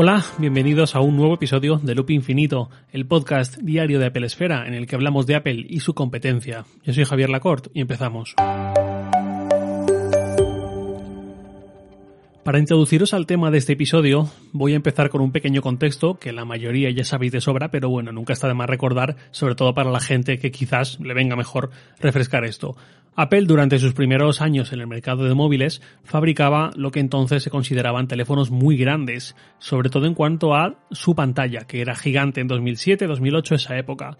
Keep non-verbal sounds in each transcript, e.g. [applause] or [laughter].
Hola, bienvenidos a un nuevo episodio de Loop Infinito, el podcast diario de Apple Esfera en el que hablamos de Apple y su competencia. Yo soy Javier Lacorte y empezamos. Para introduciros al tema de este episodio, voy a empezar con un pequeño contexto que la mayoría ya sabéis de sobra, pero bueno, nunca está de más recordar, sobre todo para la gente que quizás le venga mejor refrescar esto. Apple durante sus primeros años en el mercado de móviles fabricaba lo que entonces se consideraban teléfonos muy grandes, sobre todo en cuanto a su pantalla, que era gigante en 2007, 2008, esa época.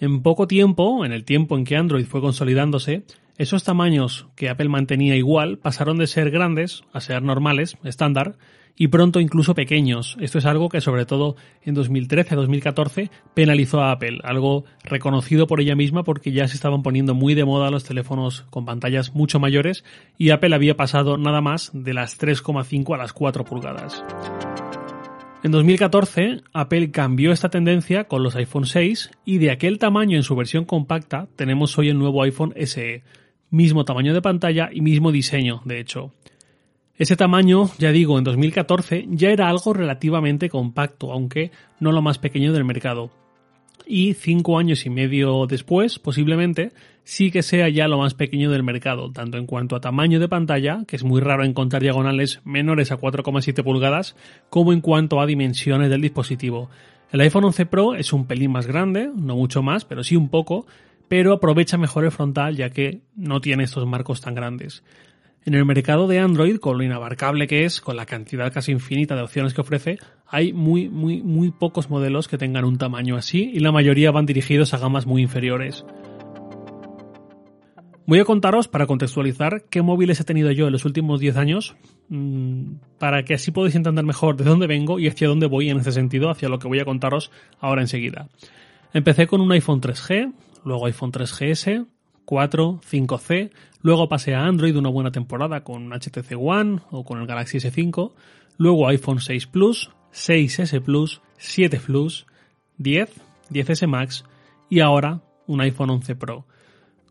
En poco tiempo, en el tiempo en que Android fue consolidándose, esos tamaños que Apple mantenía igual pasaron de ser grandes a ser normales, estándar, y pronto incluso pequeños. Esto es algo que sobre todo en 2013-2014 penalizó a Apple, algo reconocido por ella misma porque ya se estaban poniendo muy de moda los teléfonos con pantallas mucho mayores y Apple había pasado nada más de las 3,5 a las 4 pulgadas. En 2014, Apple cambió esta tendencia con los iPhone 6 y de aquel tamaño en su versión compacta tenemos hoy el nuevo iPhone SE, mismo tamaño de pantalla y mismo diseño, de hecho. Ese tamaño, ya digo, en 2014 ya era algo relativamente compacto, aunque no lo más pequeño del mercado. Y cinco años y medio después, posiblemente, sí que sea ya lo más pequeño del mercado, tanto en cuanto a tamaño de pantalla, que es muy raro encontrar diagonales menores a 4,7 pulgadas, como en cuanto a dimensiones del dispositivo. El iPhone 11 Pro es un pelín más grande, no mucho más, pero sí un poco, pero aprovecha mejor el frontal ya que no tiene estos marcos tan grandes. En el mercado de Android, con lo inabarcable que es, con la cantidad casi infinita de opciones que ofrece, hay muy, muy, muy pocos modelos que tengan un tamaño así y la mayoría van dirigidos a gamas muy inferiores. Voy a contaros, para contextualizar, qué móviles he tenido yo en los últimos 10 años, mm, para que así podáis entender mejor de dónde vengo y hacia dónde voy en ese sentido, hacia lo que voy a contaros ahora enseguida. Empecé con un iPhone 3G, luego iPhone 3GS, 4, 5C, luego pasé a Android una buena temporada con HTC One o con el Galaxy S5, luego iPhone 6 Plus, 6S Plus, 7 Plus, 10, 10S Max y ahora un iPhone 11 Pro.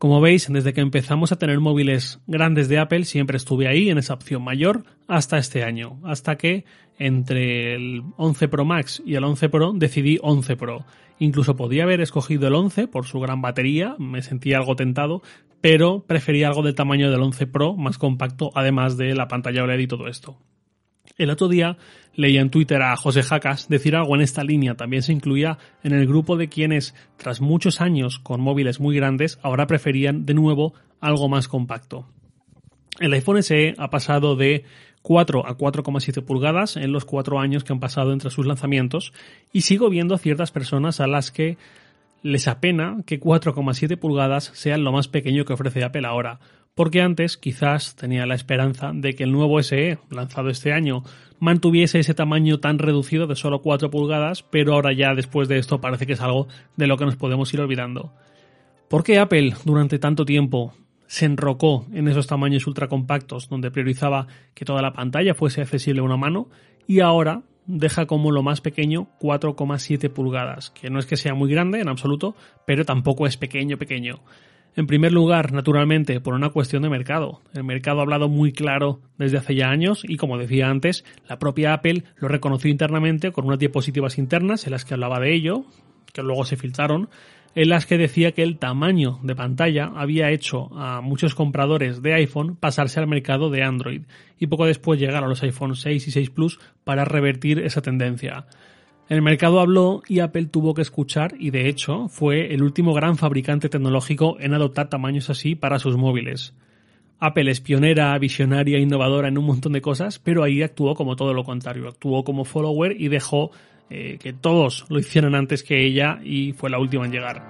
Como veis, desde que empezamos a tener móviles grandes de Apple, siempre estuve ahí en esa opción mayor hasta este año, hasta que entre el 11 Pro Max y el 11 Pro decidí 11 Pro. Incluso podía haber escogido el 11 por su gran batería, me sentía algo tentado, pero prefería algo del tamaño del 11 Pro, más compacto, además de la pantalla OLED y todo esto. El otro día leía en Twitter a José Jacas decir algo en esta línea. También se incluía en el grupo de quienes, tras muchos años con móviles muy grandes, ahora preferían de nuevo algo más compacto. El iPhone SE ha pasado de 4 a 4,7 pulgadas en los cuatro años que han pasado entre sus lanzamientos y sigo viendo ciertas personas a las que les apena que 4,7 pulgadas sean lo más pequeño que ofrece Apple ahora, porque antes quizás tenía la esperanza de que el nuevo SE, lanzado este año, mantuviese ese tamaño tan reducido de solo 4 pulgadas, pero ahora ya después de esto parece que es algo de lo que nos podemos ir olvidando. ¿Por qué Apple durante tanto tiempo se enrocó en esos tamaños ultra compactos donde priorizaba que toda la pantalla fuese accesible a una mano y ahora deja como lo más pequeño 4,7 pulgadas, que no es que sea muy grande en absoluto, pero tampoco es pequeño pequeño. En primer lugar, naturalmente, por una cuestión de mercado. El mercado ha hablado muy claro desde hace ya años y, como decía antes, la propia Apple lo reconoció internamente con unas diapositivas internas en las que hablaba de ello, que luego se filtraron, en las que decía que el tamaño de pantalla había hecho a muchos compradores de iPhone pasarse al mercado de Android y poco después llegar a los iPhone 6 y 6 Plus para revertir esa tendencia. El mercado habló y Apple tuvo que escuchar y de hecho fue el último gran fabricante tecnológico en adoptar tamaños así para sus móviles. Apple es pionera, visionaria, innovadora en un montón de cosas, pero ahí actuó como todo lo contrario, actuó como follower y dejó eh, que todos lo hicieran antes que ella y fue la última en llegar.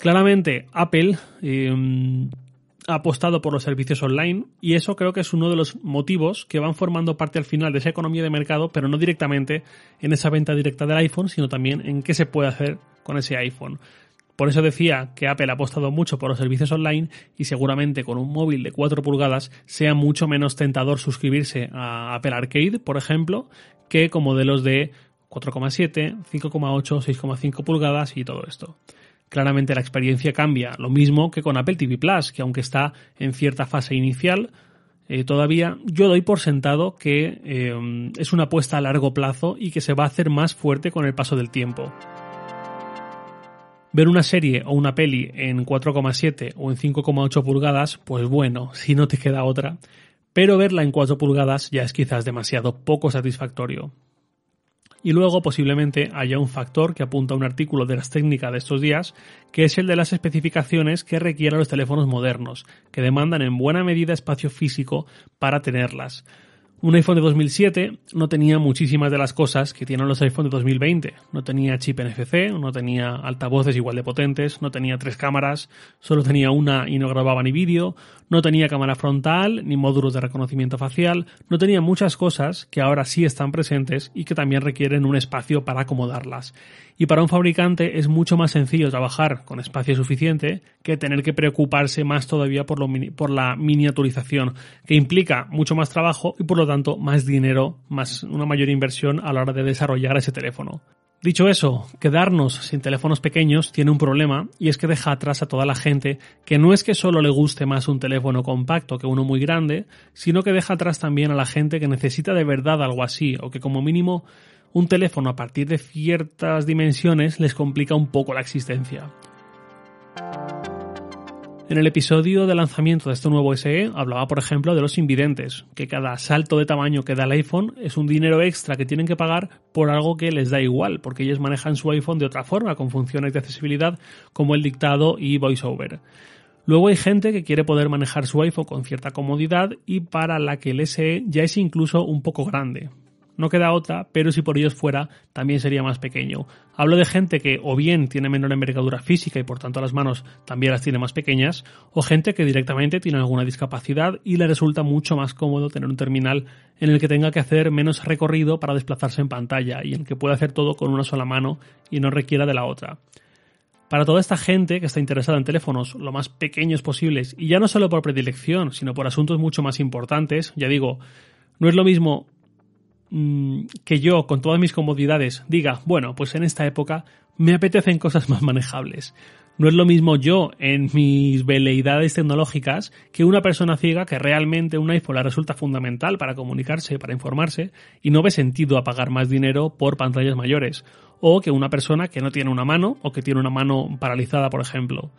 Claramente, Apple em, ha apostado por los servicios online y eso creo que es uno de los motivos que van formando parte al final de esa economía de mercado, pero no directamente en esa venta directa del iPhone, sino también en qué se puede hacer con ese iPhone. Por eso decía que Apple ha apostado mucho por los servicios online y seguramente con un móvil de 4 pulgadas sea mucho menos tentador suscribirse a Apple Arcade, por ejemplo, que con modelos de 4,7, 5,8, 6,5 pulgadas y todo esto. Claramente la experiencia cambia, lo mismo que con Apple TV Plus, que aunque está en cierta fase inicial, eh, todavía yo doy por sentado que eh, es una apuesta a largo plazo y que se va a hacer más fuerte con el paso del tiempo. Ver una serie o una peli en 4,7 o en 5,8 pulgadas, pues bueno, [laughs] si no te queda otra. Pero verla en 4 pulgadas ya es quizás demasiado poco satisfactorio. Y luego posiblemente haya un factor que apunta a un artículo de las técnicas de estos días, que es el de las especificaciones que requieren los teléfonos modernos, que demandan en buena medida espacio físico para tenerlas. Un iPhone de 2007 no tenía muchísimas de las cosas que tienen los iPhone de 2020. No tenía chip NFC, no tenía altavoces igual de potentes, no tenía tres cámaras, solo tenía una y no grababa ni vídeo, no tenía cámara frontal ni módulos de reconocimiento facial, no tenía muchas cosas que ahora sí están presentes y que también requieren un espacio para acomodarlas. Y para un fabricante es mucho más sencillo trabajar con espacio suficiente que tener que preocuparse más todavía por, lo, por la miniaturización, que implica mucho más trabajo y por lo tanto más dinero, más una mayor inversión a la hora de desarrollar ese teléfono. Dicho eso, quedarnos sin teléfonos pequeños tiene un problema y es que deja atrás a toda la gente que no es que solo le guste más un teléfono compacto que uno muy grande, sino que deja atrás también a la gente que necesita de verdad algo así o que como mínimo un teléfono a partir de ciertas dimensiones les complica un poco la existencia. En el episodio de lanzamiento de este nuevo SE hablaba, por ejemplo, de los invidentes, que cada salto de tamaño que da el iPhone es un dinero extra que tienen que pagar por algo que les da igual, porque ellos manejan su iPhone de otra forma, con funciones de accesibilidad como el dictado y voiceover. Luego hay gente que quiere poder manejar su iPhone con cierta comodidad y para la que el SE ya es incluso un poco grande. No queda otra, pero si por ellos fuera, también sería más pequeño. Hablo de gente que o bien tiene menor envergadura física y por tanto las manos también las tiene más pequeñas, o gente que directamente tiene alguna discapacidad y le resulta mucho más cómodo tener un terminal en el que tenga que hacer menos recorrido para desplazarse en pantalla y en el que pueda hacer todo con una sola mano y no requiera de la otra. Para toda esta gente que está interesada en teléfonos lo más pequeños posibles, y ya no solo por predilección, sino por asuntos mucho más importantes, ya digo, no es lo mismo Mm, que yo, con todas mis comodidades, diga, bueno, pues en esta época me apetecen cosas más manejables. No es lo mismo yo en mis veleidades tecnológicas que una persona ciega que realmente un iPhone le resulta fundamental para comunicarse, para informarse, y no ve sentido a pagar más dinero por pantallas mayores. O que una persona que no tiene una mano o que tiene una mano paralizada, por ejemplo.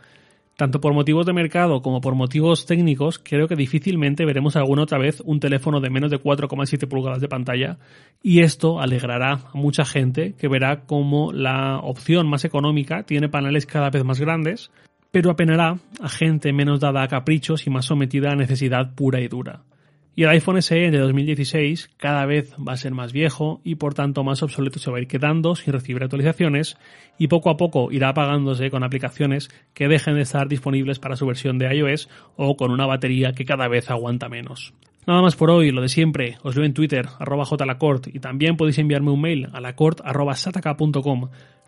Tanto por motivos de mercado como por motivos técnicos, creo que difícilmente veremos alguna otra vez un teléfono de menos de 4,7 pulgadas de pantalla y esto alegrará a mucha gente que verá como la opción más económica tiene paneles cada vez más grandes, pero apenará a gente menos dada a caprichos y más sometida a necesidad pura y dura. Y el iPhone SE de 2016 cada vez va a ser más viejo y por tanto más obsoleto se va a ir quedando sin recibir actualizaciones y poco a poco irá apagándose con aplicaciones que dejen de estar disponibles para su versión de iOS o con una batería que cada vez aguanta menos. Nada más por hoy, lo de siempre, os leo en Twitter, arroba jlacort, y también podéis enviarme un mail a lacort arroba sataka.com.